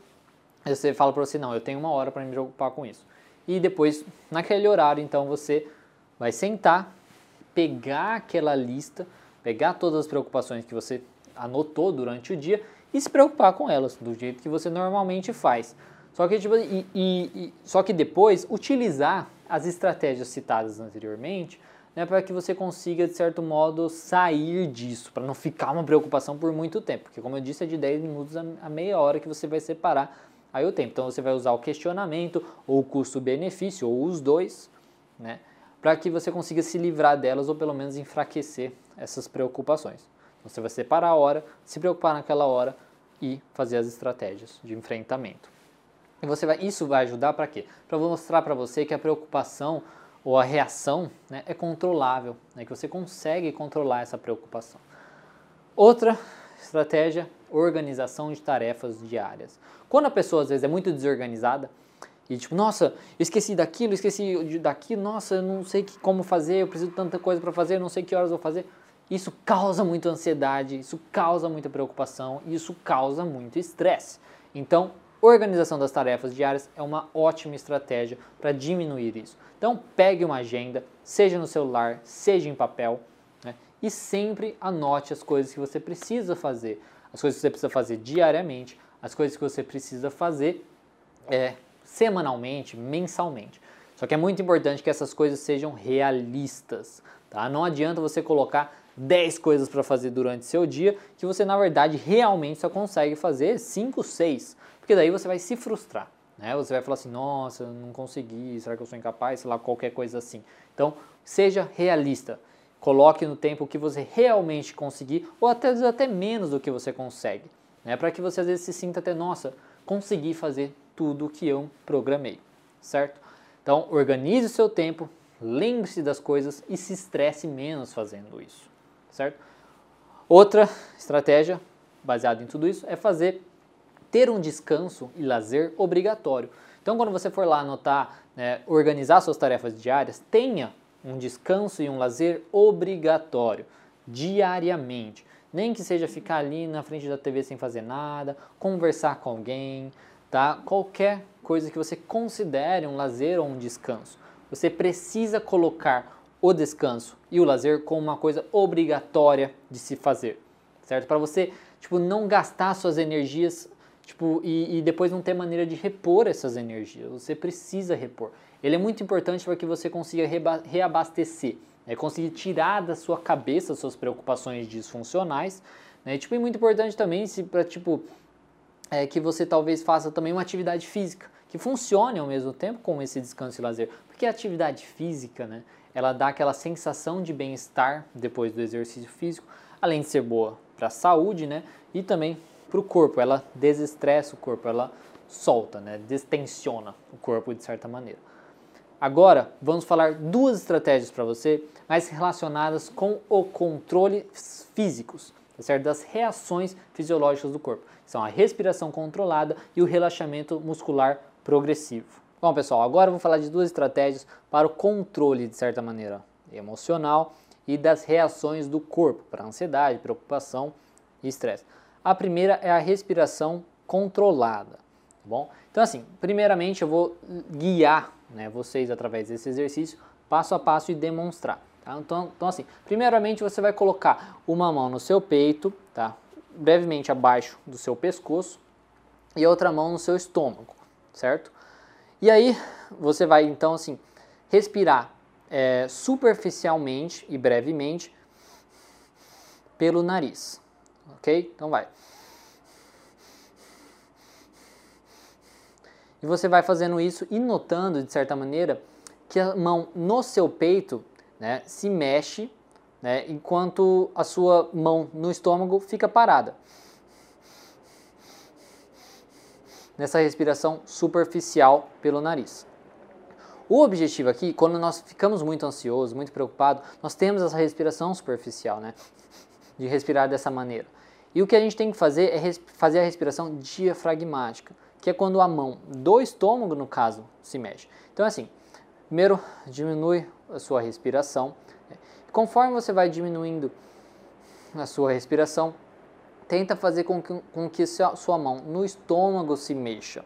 você fala para você, não, eu tenho uma hora para me preocupar com isso. E depois, naquele horário, então, você vai sentar, pegar aquela lista, pegar todas as preocupações que você anotou durante o dia e se preocupar com elas, do jeito que você normalmente faz. Só que, tipo, e, e, e, só que depois, utilizar as estratégias citadas anteriormente né, para que você consiga, de certo modo, sair disso, para não ficar uma preocupação por muito tempo. Porque, como eu disse, é de 10 minutos a meia hora que você vai separar aí o tempo. Então você vai usar o questionamento, ou o custo-benefício, ou os dois, né? Para que você consiga se livrar delas ou pelo menos enfraquecer essas preocupações. Então, você vai separar a hora, se preocupar naquela hora e fazer as estratégias de enfrentamento. E você vai, isso vai ajudar para quê? Para mostrar para você que a preocupação ou a reação né, é controlável, né, que você consegue controlar essa preocupação. Outra estratégia, organização de tarefas diárias. Quando a pessoa às vezes é muito desorganizada e tipo, nossa, esqueci daquilo, esqueci daquilo, nossa, eu não sei como fazer, eu preciso de tanta coisa para fazer, eu não sei que horas vou fazer. Isso causa muita ansiedade, isso causa muita preocupação, isso causa muito estresse. Então, organização das tarefas diárias é uma ótima estratégia para diminuir isso. Então, pegue uma agenda, seja no celular, seja em papel, né, e sempre anote as coisas que você precisa fazer, as coisas que você precisa fazer diariamente, as coisas que você precisa fazer é, semanalmente, mensalmente. Só que é muito importante que essas coisas sejam realistas. Tá? Não adianta você colocar 10 coisas para fazer durante seu dia que você na verdade realmente só consegue fazer 5, 6, porque daí você vai se frustrar. Né? Você vai falar assim, nossa, não consegui, será que eu sou incapaz, sei lá, qualquer coisa assim. Então, seja realista. Coloque no tempo que você realmente conseguir, ou até, até menos do que você consegue né? Para que você às vezes se sinta até, nossa, consegui fazer tudo o que eu programei, certo? Então, organize o seu tempo, lembre-se das coisas e se estresse menos fazendo isso, certo? Outra estratégia baseada em tudo isso é fazer ter um descanso e lazer obrigatório. Então, quando você for lá anotar, né, organizar suas tarefas diárias, tenha um descanso e um lazer obrigatório diariamente. Nem que seja ficar ali na frente da TV sem fazer nada, conversar com alguém, tá? Qualquer coisa que você considere um lazer ou um descanso. Você precisa colocar o descanso e o lazer como uma coisa obrigatória de se fazer, certo? Para você, tipo, não gastar suas energias, tipo, e, e depois não ter maneira de repor essas energias. Você precisa repor. Ele é muito importante para que você consiga reabastecer, né? conseguir tirar da sua cabeça suas preocupações disfuncionais. Né? Tipo, é muito importante também para tipo, é, que você talvez faça também uma atividade física que funcione ao mesmo tempo com esse descanso e lazer. Porque a atividade física, né, ela dá aquela sensação de bem-estar depois do exercício físico, além de ser boa para a saúde, né, e também para o corpo. Ela desestressa o corpo, ela solta, né, destensiona o corpo de certa maneira. Agora, vamos falar duas estratégias para você, mais relacionadas com o controle físicos, tá certo? das reações fisiológicas do corpo. São a respiração controlada e o relaxamento muscular progressivo. Bom, pessoal, agora eu vou falar de duas estratégias para o controle, de certa maneira, emocional e das reações do corpo para ansiedade, preocupação e estresse. A primeira é a respiração controlada, tá bom? Então, assim, primeiramente eu vou guiar né, vocês através desse exercício, passo a passo e demonstrar. Tá? Então, então, assim, primeiramente você vai colocar uma mão no seu peito, tá? brevemente abaixo do seu pescoço, e outra mão no seu estômago certo? E aí você vai então assim respirar é, superficialmente e brevemente pelo nariz, ok? Então vai. E você vai fazendo isso e notando de certa maneira que a mão no seu peito né, se mexe né, enquanto a sua mão no estômago fica parada. Nessa respiração superficial pelo nariz. O objetivo aqui, quando nós ficamos muito ansiosos, muito preocupados, nós temos essa respiração superficial, né? De respirar dessa maneira. E o que a gente tem que fazer é fazer a respiração diafragmática, que é quando a mão do estômago, no caso, se mexe. Então, assim, primeiro diminui a sua respiração. Conforme você vai diminuindo a sua respiração, tenta fazer com que, com que sua mão no estômago se mexa,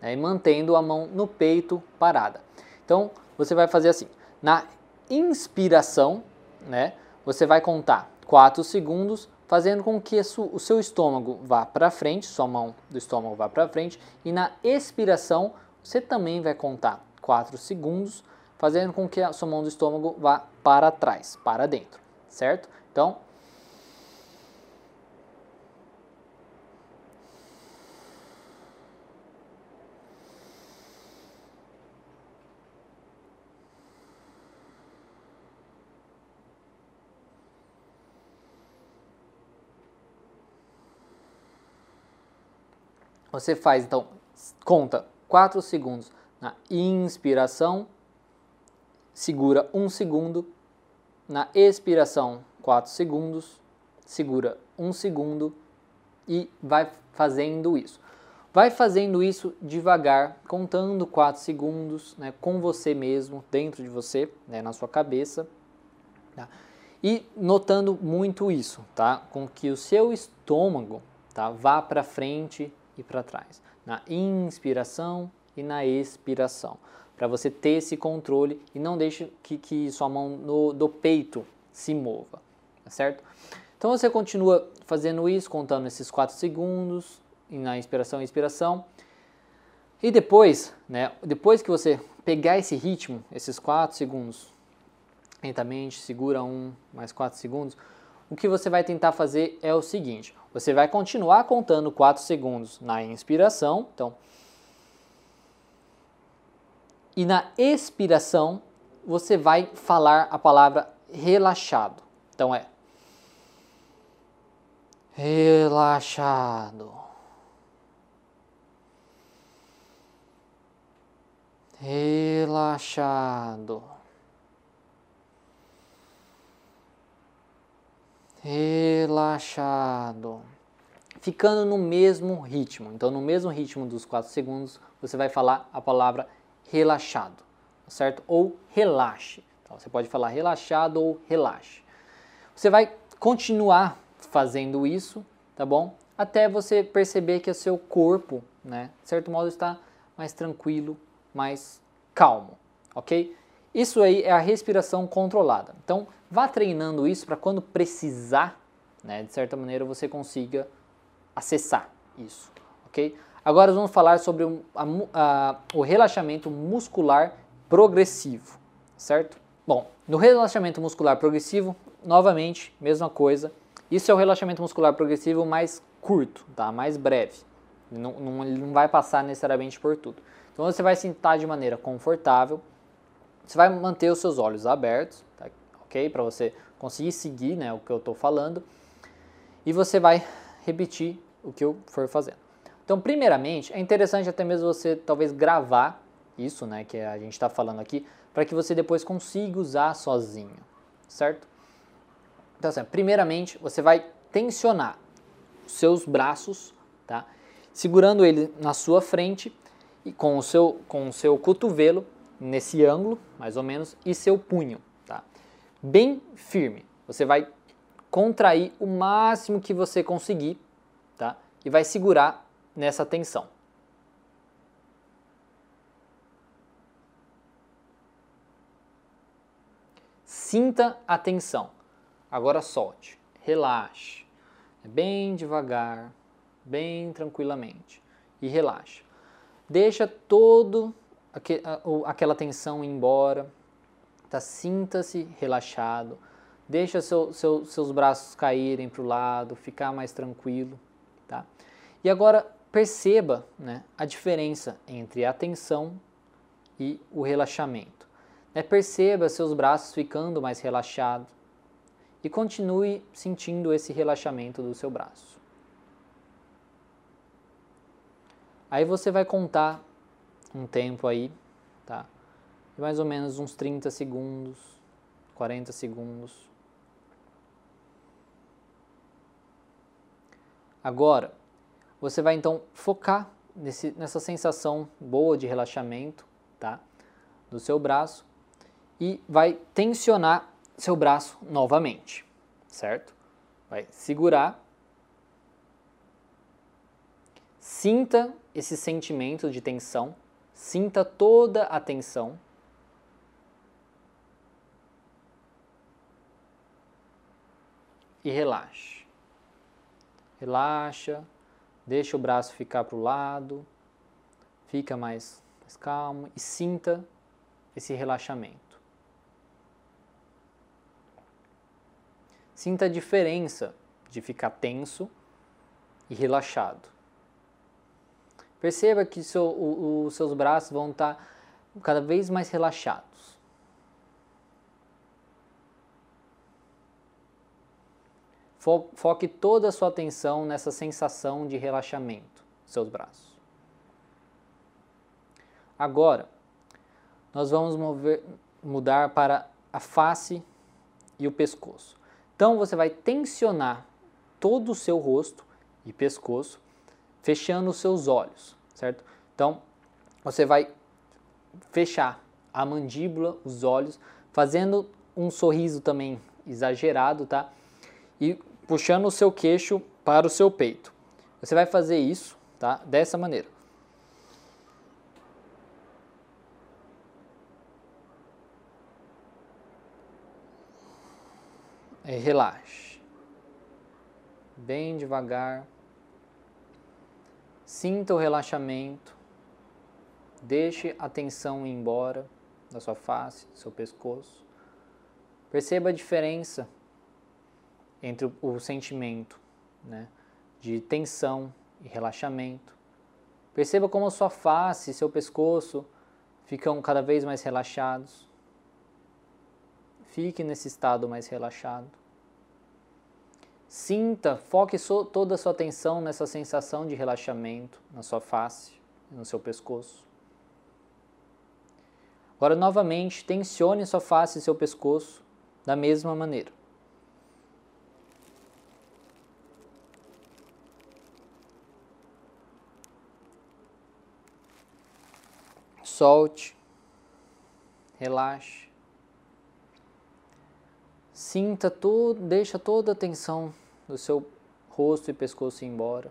né, mantendo a mão no peito parada. Então, você vai fazer assim, na inspiração, né, você vai contar 4 segundos, fazendo com que o seu estômago vá para frente, sua mão do estômago vá para frente, e na expiração, você também vai contar 4 segundos, fazendo com que a sua mão do estômago vá para trás, para dentro, certo? Então, Você faz então, conta 4 segundos na inspiração, segura 1 segundo, na expiração 4 segundos, segura 1 segundo e vai fazendo isso. Vai fazendo isso devagar, contando 4 segundos, né, com você mesmo, dentro de você, né, na sua cabeça. Tá? E notando muito isso, tá? Com que o seu estômago tá, vá para frente e para trás, na inspiração e na expiração, para você ter esse controle e não deixe que, que sua mão no, do peito se mova, tá certo? Então você continua fazendo isso, contando esses 4 segundos na inspiração e expiração. E depois, né, depois que você pegar esse ritmo, esses 4 segundos, lentamente, segura um, mais 4 segundos, o que você vai tentar fazer é o seguinte: você vai continuar contando 4 segundos na inspiração, então. E na expiração, você vai falar a palavra relaxado. Então é relaxado. Relaxado. Relaxado, ficando no mesmo ritmo. Então, no mesmo ritmo dos 4 segundos, você vai falar a palavra relaxado, certo? Ou relaxe. Então, você pode falar relaxado ou relaxe. Você vai continuar fazendo isso, tá bom? Até você perceber que o seu corpo, né, de certo modo, está mais tranquilo, mais calmo, ok? Isso aí é a respiração controlada. Então, vá treinando isso para quando precisar, né, de certa maneira, você consiga acessar isso, ok? Agora vamos falar sobre a, a, o relaxamento muscular progressivo, certo? Bom, no relaxamento muscular progressivo, novamente, mesma coisa. Isso é o relaxamento muscular progressivo mais curto, tá? mais breve. Não, não, ele não vai passar necessariamente por tudo. Então você vai sentar de maneira confortável, você vai manter os seus olhos abertos, tá? Ok? Para você conseguir seguir né, o que eu estou falando. E você vai repetir o que eu for fazendo. Então, primeiramente, é interessante até mesmo você talvez gravar isso, né, que a gente está falando aqui, para que você depois consiga usar sozinho, certo? Então, assim, primeiramente, você vai tensionar os seus braços, tá? Segurando ele na sua frente e com o seu, com o seu cotovelo nesse ângulo, mais ou menos, e seu punho? Bem firme. Você vai contrair o máximo que você conseguir, tá? E vai segurar nessa tensão. Sinta a tensão. Agora solte, relaxe. É bem devagar, bem tranquilamente. E relaxa. Deixa todo aquela tensão embora. Tá? Sinta-se relaxado. Deixa seu, seu, seus braços caírem para o lado, ficar mais tranquilo. Tá? E agora perceba né, a diferença entre a tensão e o relaxamento. Né, perceba seus braços ficando mais relaxados e continue sentindo esse relaxamento do seu braço. Aí você vai contar um tempo aí, tá? De mais ou menos uns 30 segundos, 40 segundos. Agora, você vai então focar nesse, nessa sensação boa de relaxamento, tá? Do seu braço e vai tensionar seu braço novamente, certo? Vai segurar. Sinta esse sentimento de tensão, sinta toda a tensão. E relaxe. Relaxa, deixa o braço ficar para o lado, fica mais, mais calmo e sinta esse relaxamento. Sinta a diferença de ficar tenso e relaxado. Perceba que seu, o, os seus braços vão estar cada vez mais relaxados. Foque toda a sua atenção nessa sensação de relaxamento seus braços. Agora, nós vamos mover, mudar para a face e o pescoço. Então você vai tensionar todo o seu rosto e pescoço, fechando os seus olhos, certo? Então você vai fechar a mandíbula, os olhos, fazendo um sorriso também exagerado, tá? E puxando o seu queixo para o seu peito. Você vai fazer isso, tá? Dessa maneira. É, relaxe. Bem devagar. Sinta o relaxamento. Deixe a tensão ir embora da sua face, do seu pescoço. Perceba a diferença entre o, o sentimento né, de tensão e relaxamento. Perceba como a sua face e seu pescoço ficam cada vez mais relaxados. Fique nesse estado mais relaxado. Sinta, foque so, toda a sua atenção nessa sensação de relaxamento na sua face e no seu pescoço. Agora, novamente, tensione sua face e seu pescoço da mesma maneira. Solte, relaxe. Sinta tudo, deixa toda a tensão do seu rosto e pescoço embora.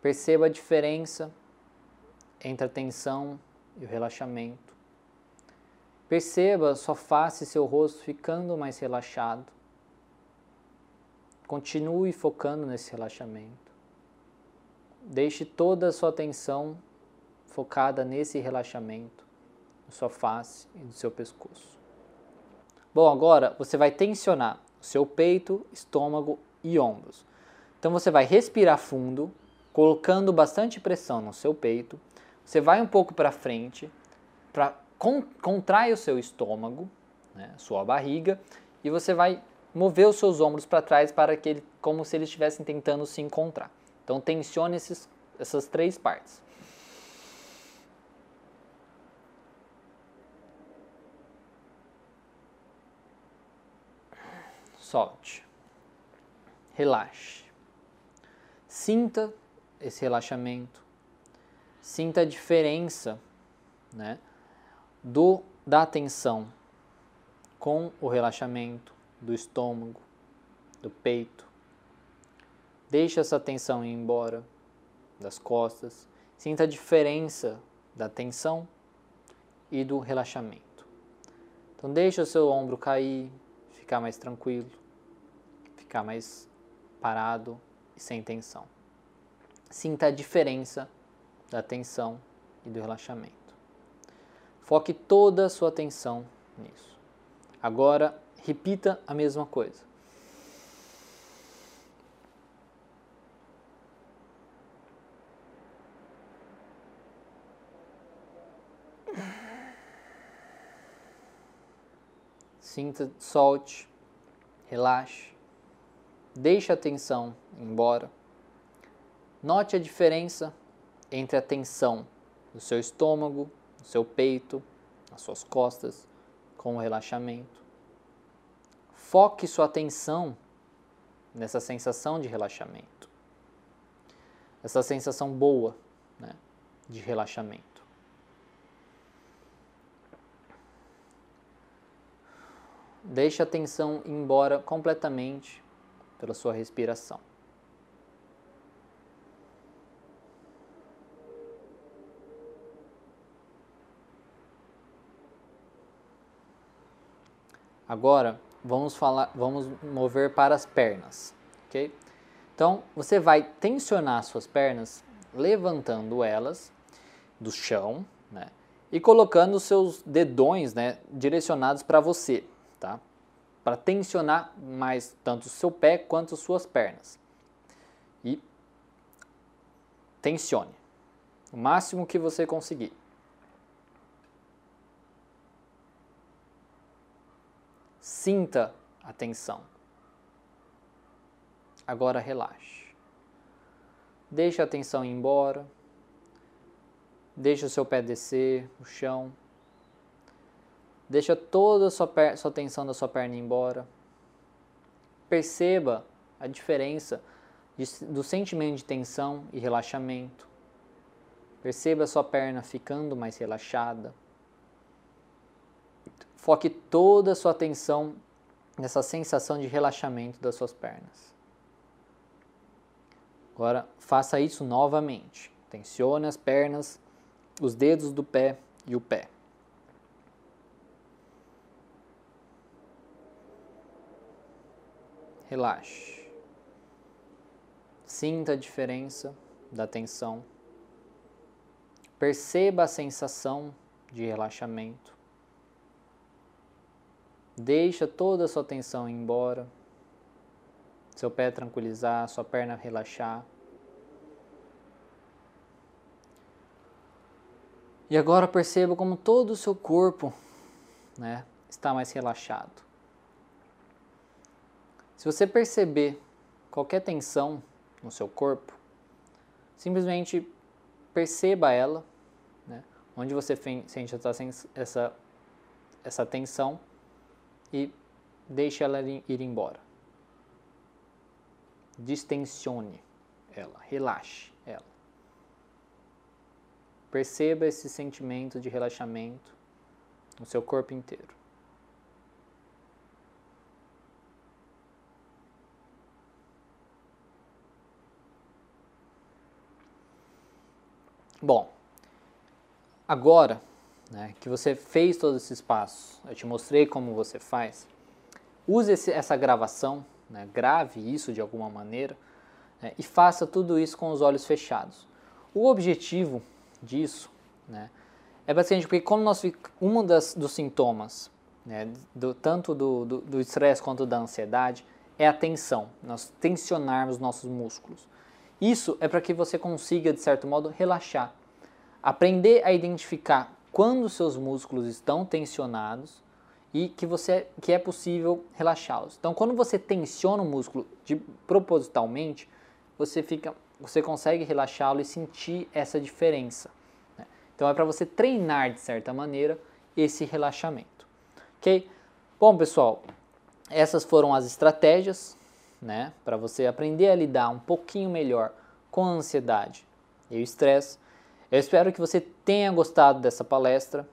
Perceba a diferença entre a tensão e o relaxamento. Perceba sua face e seu rosto ficando mais relaxado. Continue focando nesse relaxamento. Deixe toda a sua atenção focada nesse relaxamento da sua face e do seu pescoço. Bom, agora você vai tensionar o seu peito, estômago e ombros. Então você vai respirar fundo, colocando bastante pressão no seu peito. Você vai um pouco para frente, para con contrai o seu estômago, né, sua barriga, e você vai mover os seus ombros para trás para que ele, como se eles estivessem tentando se encontrar. Então tensione esses, essas três partes. Solte. Relaxe. Sinta esse relaxamento. Sinta a diferença, né, do da atenção com o relaxamento do estômago, do peito. Deixe essa tensão ir embora das costas. Sinta a diferença da tensão e do relaxamento. Então deixe o seu ombro cair, ficar mais tranquilo, ficar mais parado e sem tensão. Sinta a diferença da tensão e do relaxamento. Foque toda a sua atenção nisso. Agora, repita a mesma coisa. Sinta, solte, relaxe, deixe a tensão embora. Note a diferença entre a tensão do seu estômago, do seu peito, nas suas costas, com o relaxamento. Foque sua atenção nessa sensação de relaxamento. Essa sensação boa né, de relaxamento. Deixe a tensão embora completamente pela sua respiração. Agora vamos falar, vamos mover para as pernas, ok? Então você vai tensionar suas pernas, levantando elas do chão, né? E colocando seus dedões, né, direcionados para você, tá? Para tensionar mais tanto o seu pé quanto as suas pernas. E tensione o máximo que você conseguir. Sinta a tensão. Agora relaxe. Deixe a tensão ir embora. Deixe o seu pé descer o chão. Deixa toda a sua, sua da sua perna embora. Perceba a diferença de, do sentimento de tensão e relaxamento. Perceba a sua perna ficando mais relaxada. Foque toda a sua atenção nessa sensação de relaxamento das suas pernas. Agora, faça isso novamente. Tensione as pernas, os dedos do pé e o pé. Relaxe. Sinta a diferença da tensão. Perceba a sensação de relaxamento. Deixa toda a sua tensão embora. Seu pé tranquilizar, sua perna relaxar. E agora perceba como todo o seu corpo né, está mais relaxado. Se você perceber qualquer tensão no seu corpo, simplesmente perceba ela, né? onde você sente essa, essa tensão e deixe ela ir embora. Distensione ela, relaxe ela. Perceba esse sentimento de relaxamento no seu corpo inteiro. Bom, agora né, que você fez todos esses passos, eu te mostrei como você faz, use esse, essa gravação, né, grave isso de alguma maneira né, e faça tudo isso com os olhos fechados. O objetivo disso né, É basicamente porque quando nós um dos sintomas, né, do, tanto do estresse quanto da ansiedade, é a tensão, nós tensionarmos nossos músculos. Isso é para que você consiga, de certo modo, relaxar. Aprender a identificar quando seus músculos estão tensionados e que, você, que é possível relaxá-los. Então, quando você tensiona o músculo de, propositalmente, você, fica, você consegue relaxá-lo e sentir essa diferença. Né? Então, é para você treinar, de certa maneira, esse relaxamento. Ok? Bom, pessoal, essas foram as estratégias né, para você aprender a lidar um pouquinho melhor com a ansiedade e o estresse. Eu espero que você tenha gostado dessa palestra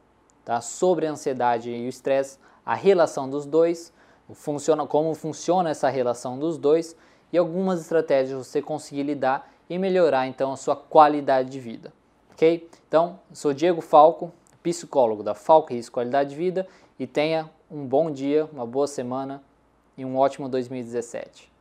tá, sobre a ansiedade e o estresse, a relação dos dois, funciona, como funciona essa relação dos dois e algumas estratégias você conseguir lidar e melhorar então a sua qualidade de vida. Ok? Então, sou Diego Falco, psicólogo da Falco Risco Qualidade de Vida e tenha um bom dia, uma boa semana e um ótimo 2017.